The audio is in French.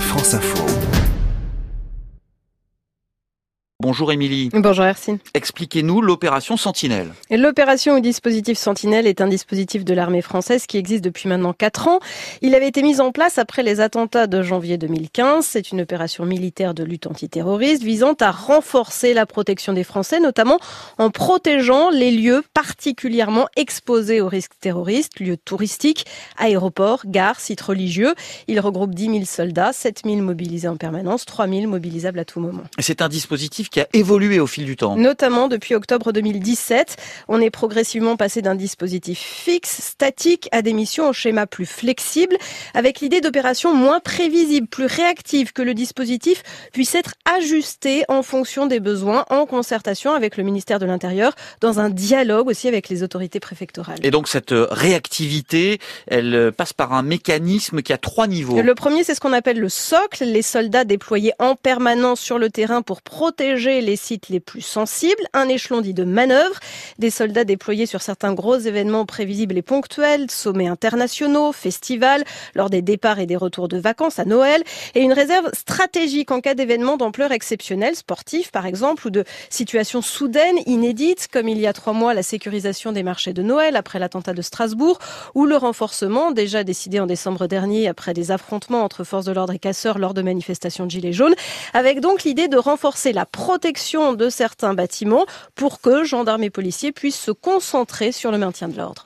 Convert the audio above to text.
France Info. Bonjour Émilie. Bonjour Hercine. Expliquez-nous l'opération Sentinelle. L'opération ou dispositif Sentinelle est un dispositif de l'armée française qui existe depuis maintenant 4 ans. Il avait été mis en place après les attentats de janvier 2015. C'est une opération militaire de lutte antiterroriste visant à renforcer la protection des Français, notamment en protégeant les lieux particulièrement exposés aux risques terroristes, lieux touristiques, aéroports, gares, sites religieux. Il regroupe 10 000 soldats, 7 000 mobilisés en permanence, 3 000 mobilisables à tout moment. C'est un dispositif qui a évolué au fil du temps. Notamment depuis octobre 2017, on est progressivement passé d'un dispositif fixe, statique, à des missions au schéma plus flexible, avec l'idée d'opérations moins prévisibles, plus réactives, que le dispositif puisse être ajusté en fonction des besoins, en concertation avec le ministère de l'Intérieur, dans un dialogue aussi avec les autorités préfectorales. Et donc cette réactivité, elle passe par un mécanisme qui a trois niveaux. Le premier, c'est ce qu'on appelle le socle, les soldats déployés en permanence sur le terrain pour les sites les plus sensibles, un échelon dit de manœuvre, des soldats déployés sur certains gros événements prévisibles et ponctuels, sommets internationaux, festivals, lors des départs et des retours de vacances à Noël, et une réserve stratégique en cas d'événements d'ampleur exceptionnelle, sportifs par exemple, ou de situations soudaines, inédites, comme il y a trois mois la sécurisation des marchés de Noël après l'attentat de Strasbourg, ou le renforcement déjà décidé en décembre dernier après des affrontements entre forces de l'ordre et casseurs lors de manifestations de Gilets jaunes, avec donc l'idée de renforcer la protection de certains bâtiments pour que gendarmes et policiers puissent se concentrer sur le maintien de l'ordre.